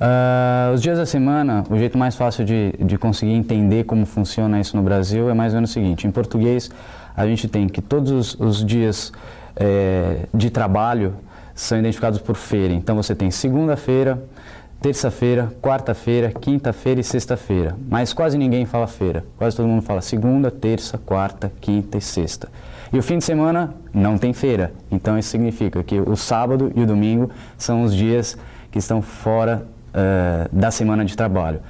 Uh, os dias da semana, o jeito mais fácil de, de conseguir entender como funciona isso no Brasil é mais ou menos o seguinte: em português, a gente tem que todos os, os dias é, de trabalho são identificados por feira. Então você tem segunda-feira, terça-feira, quarta-feira, quinta-feira e sexta-feira. Mas quase ninguém fala feira. Quase todo mundo fala segunda, terça, quarta, quinta e sexta. E o fim de semana não tem feira. Então isso significa que o sábado e o domingo são os dias que estão fora uh, da semana de trabalho.